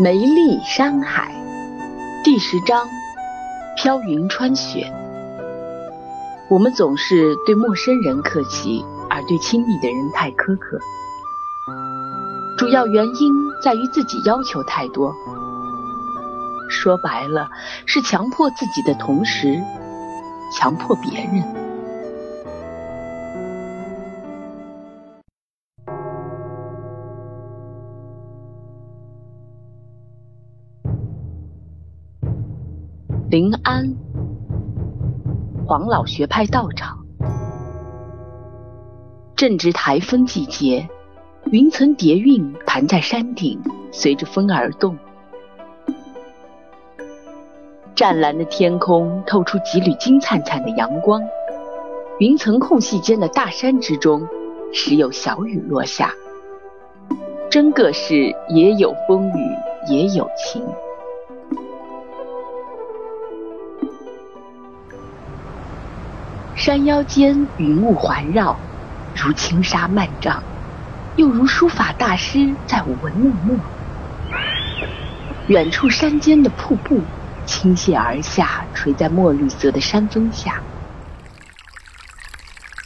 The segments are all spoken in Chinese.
梅丽山海第十章：飘云穿雪。我们总是对陌生人客气，而对亲密的人太苛刻。主要原因在于自己要求太多。说白了，是强迫自己的同时，强迫别人。临安黄老学派道场，正值台风季节，云层叠韵盘在山顶，随着风而动。湛蓝的天空透出几缕金灿灿的阳光，云层空隙间的大山之中，时有小雨落下。真个是也有风雨也有晴。山腰间云雾环绕，如轻纱漫帐，又如书法大师在舞文弄墨。远处山间的瀑布倾泻而下，垂在墨绿色的山峰下。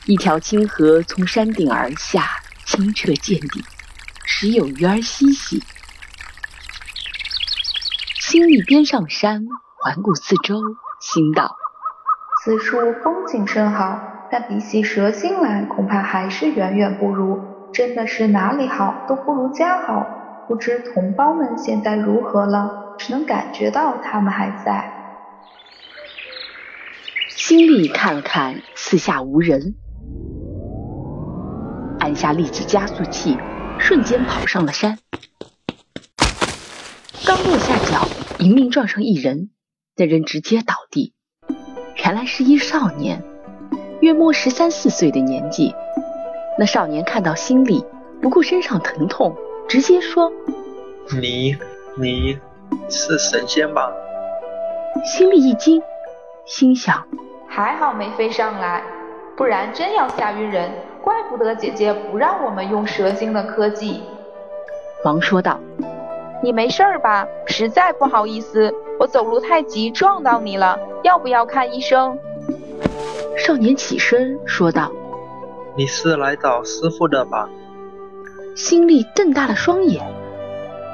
一条清河从山顶而下，清澈见底，时有鱼儿嬉戏。新立边上山，环顾四周，心道。此处风景甚好，但比起蛇星来，恐怕还是远远不如。真的是哪里好都不如家好。不知同胞们现在如何了？只能感觉到他们还在。心里看了看，四下无人，按下立即加速器，瞬间跑上了山。刚落下脚，迎面撞上一人，那人直接倒地。原来是一少年，约莫十三四岁的年纪。那少年看到心里，不顾身上疼痛，直接说：“你，你是神仙吧？”心里一惊，心想：还好没飞上来，不然真要吓晕人。怪不得姐姐不让我们用蛇精的科技。忙说道：“你没事吧？实在不好意思，我走路太急撞到你了。”要不要看医生？少年起身说道：“你是来找师傅的吧？”心里瞪大了双眼：“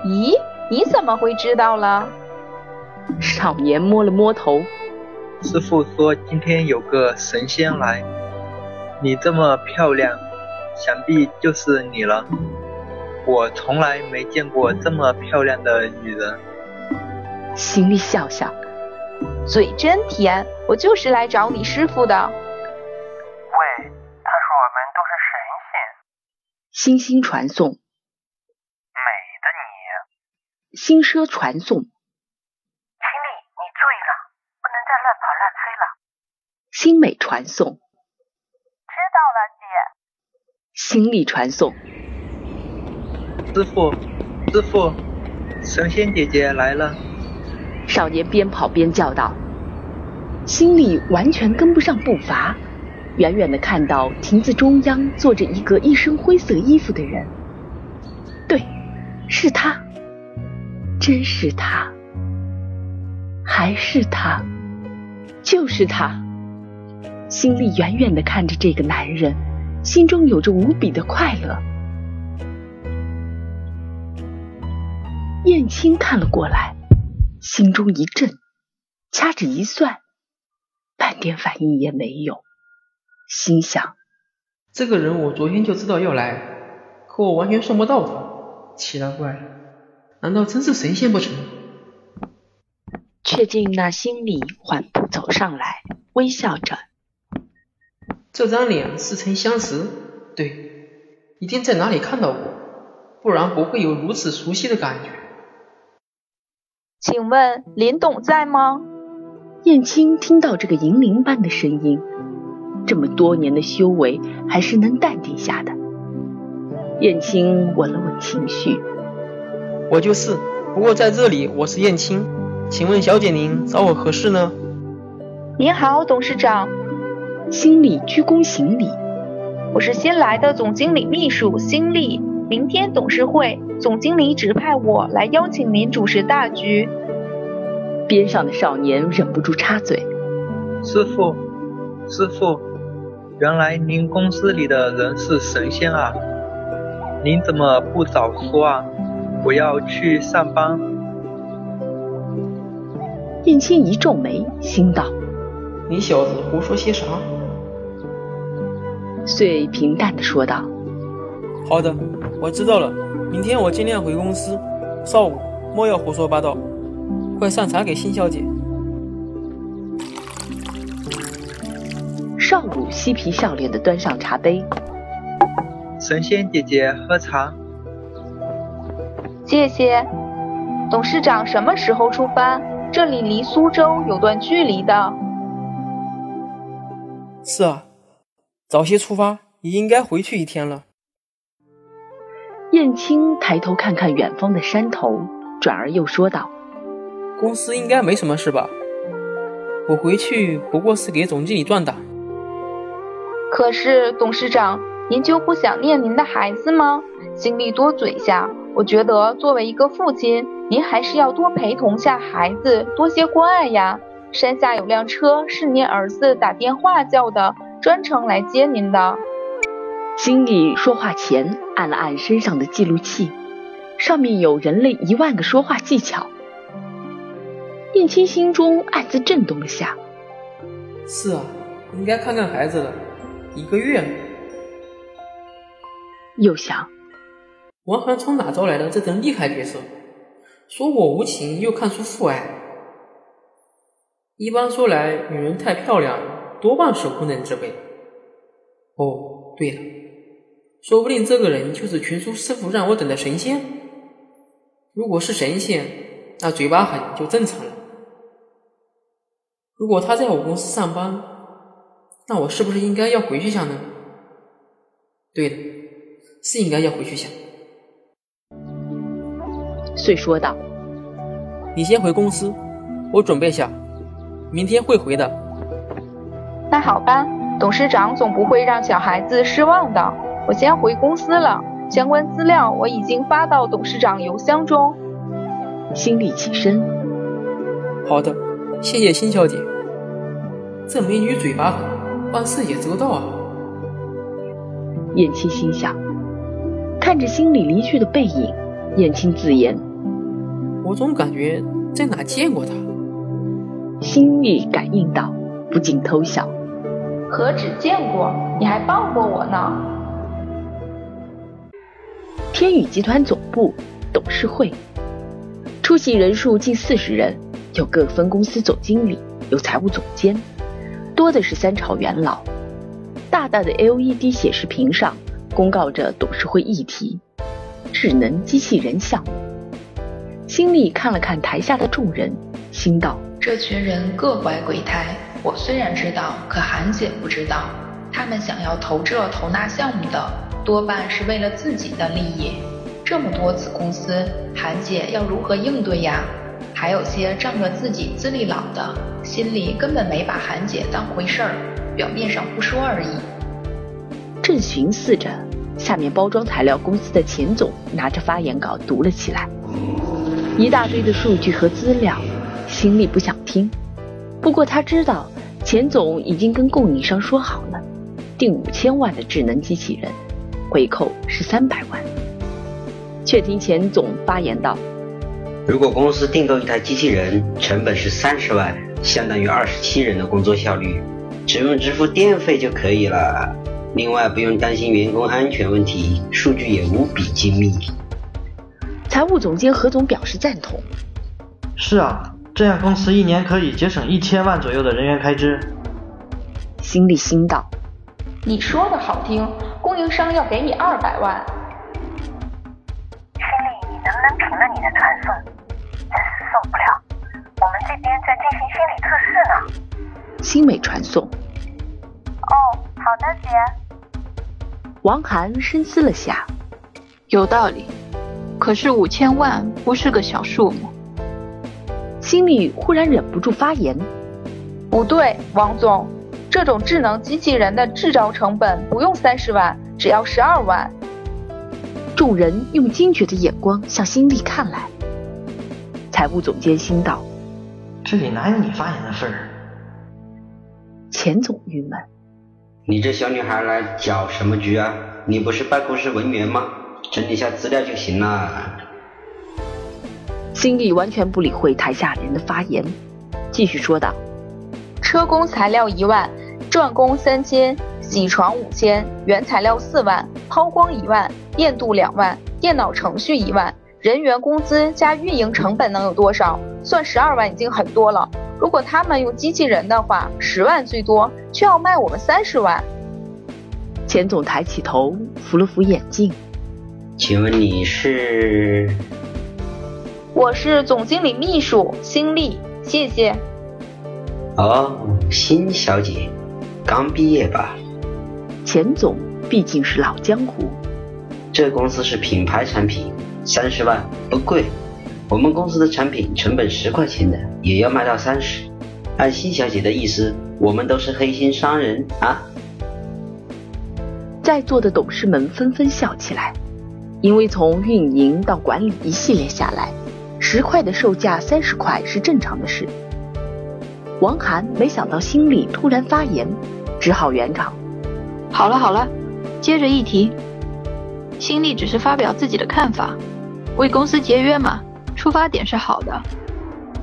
咦，你怎么会知道了？”少年摸了摸头：“师傅说今天有个神仙来，你这么漂亮，想必就是你了。我从来没见过这么漂亮的女人。”心里笑笑。嘴真甜，我就是来找你师傅的。喂，他说我们都是神仙。星星传送。美的你。星奢传送。青丽，你注意了，不能再乱跑乱飞了。星美传送。知道了，姐。心力传送。师傅，师傅，神仙姐姐来了。少年边跑边叫道，心里完全跟不上步伐。远远的看到亭子中央坐着一个一身灰色衣服的人，对，是他，真是他，还是他，就是他。心里远远的看着这个男人，心中有着无比的快乐。燕青看了过来。心中一震，掐指一算，半点反应也没有，心想：这个人我昨天就知道要来，可我完全算不到他，奇了怪了，难道真是神仙不成？却见那心里缓步走上来，微笑着。这张脸似曾相识，对，一定在哪里看到过，不然不会有如此熟悉的感觉。请问林董在吗？燕青听到这个银铃般的声音，这么多年的修为还是能淡定下的。燕青稳了稳情绪，我就是，不过在这里我是燕青，请问小姐您找我何事呢？您好，董事长。心里鞠躬行礼，我是新来的总经理秘书辛丽，明天董事会，总经理指派我来邀请您主持大局。边上的少年忍不住插嘴：“师傅，师傅，原来您公司里的人是神仙啊！您怎么不早说啊？我要去上班。”燕青一皱眉，心道：“你小子胡说些啥？”遂平淡的说道：“好的，我知道了。明天我尽量回公司。少武，莫要胡说八道，快上茶给辛小姐。”少武嬉皮笑脸的端上茶杯：“神仙姐姐喝茶。”谢谢。董事长什么时候出发？这里离苏州有段距离的。是啊。早些出发，也应该回去一天了。燕青抬头看看远方的山头，转而又说道：“公司应该没什么事吧？我回去不过是给总经理壮胆。”可是董事长，您就不想念您的孩子吗？心里多嘴下，我觉得作为一个父亲，您还是要多陪同下孩子，多些关爱呀。山下有辆车，是您儿子打电话叫的。专程来接您的。经理说话前按了按身上的记录器，上面有人类一万个说话技巧。燕青心中暗自震动了下。是啊，应该看看孩子了，一个月了。又想，王涵从哪招来的这等厉害角色？说我无情，又看出父爱。一般说来，女人太漂亮。多半是无能之辈。哦，对了，说不定这个人就是群书师傅让我等的神仙。如果是神仙，那嘴巴狠就正常了。如果他在我公司上班，那我是不是应该要回去想呢？对的，是应该要回去想。遂说道：“你先回公司，我准备下，明天会回的。”那好吧，董事长总不会让小孩子失望的。我先回公司了，相关资料我已经发到董事长邮箱中。心里起身，好的，谢谢辛小姐。这美女嘴巴狠，办事也周到啊。燕青心想，看着心里离去的背影，燕青自言：我总感觉在哪见过她。心里感应到，不禁偷笑。何止见过，你还抱过我呢！天宇集团总部董事会，出席人数近四十人，有各分公司总经理，有财务总监，多的是三朝元老。大大的 LED 显示屏上公告着董事会议题：智能机器人项目。心里看了看台下的众人，心道：这群人各怀鬼胎。我虽然知道，可韩姐不知道。他们想要投这投那项目的，多半是为了自己的利益。这么多子公司，韩姐要如何应对呀？还有些仗着自己资历老的，心里根本没把韩姐当回事儿，表面上不说而已。正寻思着，下面包装材料公司的钱总拿着发言稿读了起来，一大堆的数据和资料，心里不想听。不过他知道，钱总已经跟供应商说好了，订五千万的智能机器人，回扣是三百万。却庭前总发言道：“如果公司订购一台机器人，成本是三十万，相当于二十七人的工作效率，只用支付电费就可以了。另外不用担心员工安全问题，数据也无比精密。”财务总监何总表示赞同：“是啊。”这样公司一年可以节省一千万左右的人员开支。心里心道：“你说的好听，供应商要给你二百万。”心里你能不能停了你的传送？真是受不了！我们这边在进行心理测试呢。新美传送。哦，好的，姐。王涵深思了下，有道理。可是五千万不是个小数目。心里忽然忍不住发言：“不对，王总，这种智能机器人的制造成本不用三十万，只要十二万。”众人用惊觉的眼光向辛利看来。财务总监心道：“这里哪有你发言的份儿？”钱总郁闷：“你这小女孩来搅什么局啊？你不是办公室文员吗？整理下资料就行了。”辛利完全不理会台下人的发言，继续说道：“车工材料一万，转工三千，铣床五千，原材料四万，抛光一万，电镀两万，电脑程序一万。”人员工资加运营成本能有多少？算十二万已经很多了。如果他们用机器人的话，十万最多，却要卖我们三十万。钱总抬起头，扶了扶眼镜。请问你是？我是总经理秘书辛丽，谢谢。哦，辛小姐，刚毕业吧？钱总毕竟是老江湖。这公司是品牌产品。三十万不贵，我们公司的产品成本十块钱的也要卖到三十。按辛小姐的意思，我们都是黑心商人啊！在座的董事们纷纷笑起来，因为从运营到管理一系列下来，十块的售价三十块是正常的事。王涵没想到心里突然发炎，只好圆场：“好了好了，接着议题。心力只是发表自己的看法。”为公司节约嘛，出发点是好的。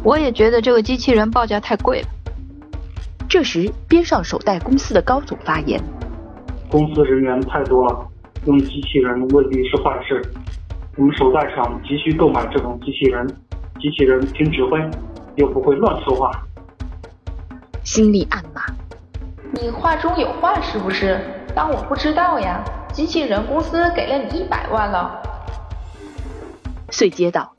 我也觉得这个机器人报价太贵了。这时，边上手袋公司的高总发言：“公司人员太多了，用机器人未必是坏事。我们手袋厂急需购买这种机器人，机器人听指挥，又不会乱说话。”心里暗骂：“你话中有话是不是？当我不知道呀？机器人公司给了你一百万了。”遂接道：“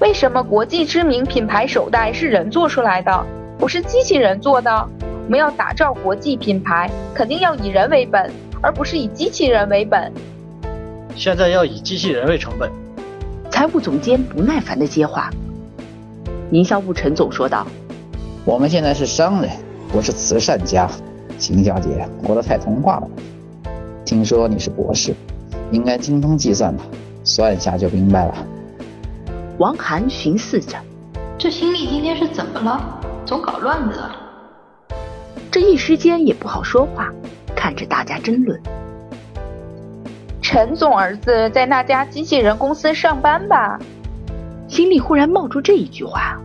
为什么国际知名品牌手袋是人做出来的，不是机器人做的？我们要打造国际品牌，肯定要以人为本，而不是以机器人为本。现在要以机器人为成本。”财务总监不耐烦的接话。营销部陈总说道：“我们现在是商人，不是慈善家。秦小姐活得太童话了。听说你是博士，应该精通计算吧？算一下就明白了。”王涵寻思着，这心力今天是怎么了？总搞乱子。这一时间也不好说话，看着大家争论。陈总儿子在那家机器人公司上班吧？心里忽然冒出这一句话，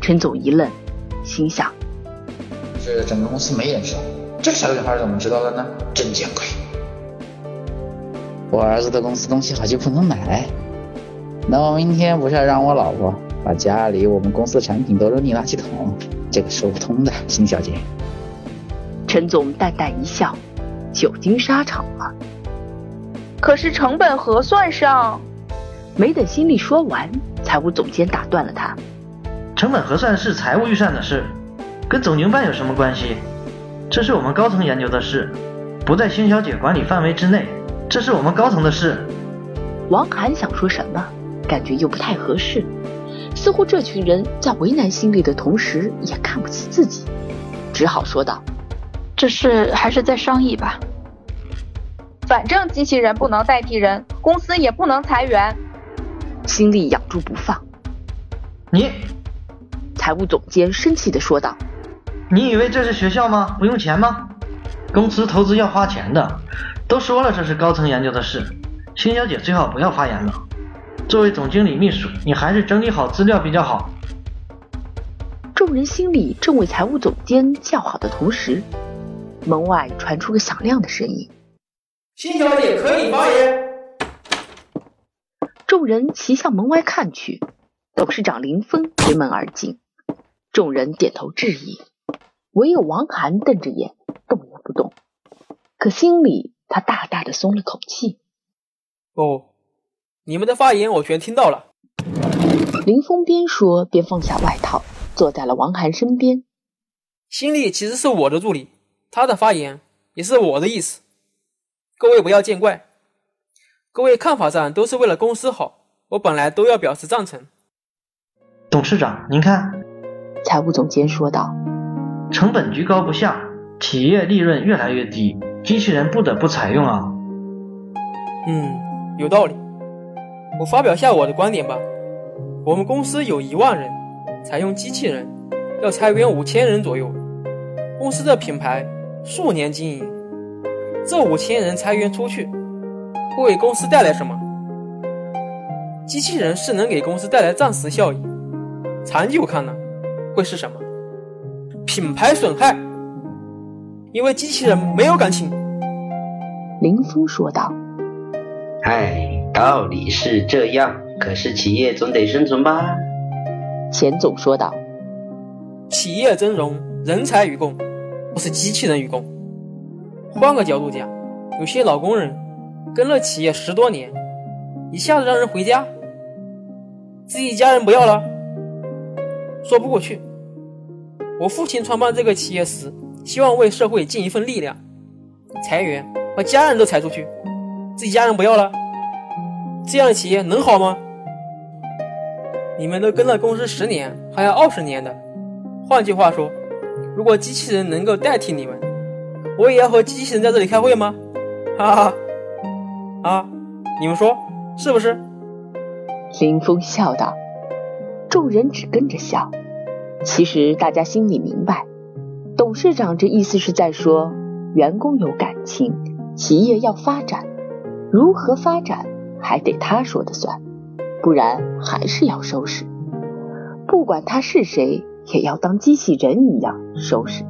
陈总一愣，心想：这整个公司没人知道，这小女孩怎么知道的呢？真见鬼！我儿子的公司东西好就不能买？那我明天不是要让我老婆把家里我们公司的产品都扔进垃圾桶？这个说不通的，辛小姐。陈总淡淡一笑，久经沙场了。可是成本核算上……没等心里说完，财务总监打断了他：“成本核算是财务预算的事，跟总经办有什么关系？这是我们高层研究的事，不在星小姐管理范围之内。这是我们高层的事。”王涵想说什么？感觉又不太合适，似乎这群人在为难心里的同时，也看不起自己，只好说道：“这事还是再商议吧。反正机器人不能代替人，公司也不能裁员。”心里咬住不放。你，财务总监生气的说道：“你以为这是学校吗？不用钱吗？公司投资要花钱的。都说了这是高层研究的事，辛小姐最好不要发言了。”作为总经理秘书，你还是整理好资料比较好。众人心里正为财务总监叫好的同时，门外传出个响亮的声音：“辛小姐可以发言。”众人齐向门外看去，董事长林峰推门而进。众人点头致意，唯有王涵瞪着眼，动也不动。可心里他大大的松了口气。哦。你们的发言我全听到了。林峰边说边放下外套，坐在了王涵身边。心力其实是我的助理，他的发言也是我的意思。各位不要见怪。各位看法上都是为了公司好，我本来都要表示赞成。董事长，您看，财务总监说道：“成本居高不下，企业利润越来越低，机器人不得不采用啊。”嗯，有道理。我发表下我的观点吧。我们公司有一万人，采用机器人，要裁员五千人左右。公司的品牌数年经营，这五千人裁员出去，会为公司带来什么？机器人是能给公司带来暂时效益，长久看呢，会是什么？品牌损害，因为机器人没有感情。林峰说道：“哎，道理是这样，可是企业总得生存吧？”钱总说道：“企业真容，人才与共，不是机器人与共。换个角度讲，有些老工人跟了企业十多年，一下子让人回家，自己家人不要了，说不过去。我父亲创办这个企业时，希望为社会尽一份力量，裁员。”把家人都裁出去，自己家人不要了，这样的企业能好吗？你们都跟了公司十年，还要二十年的。换句话说，如果机器人能够代替你们，我也要和机器人在这里开会吗？哈哈，啊，你们说是不是？林峰笑道，众人只跟着笑。其实大家心里明白，董事长这意思是在说员工有感情。企业要发展，如何发展还得他说的算，不然还是要收拾。不管他是谁，也要当机器人一样收拾。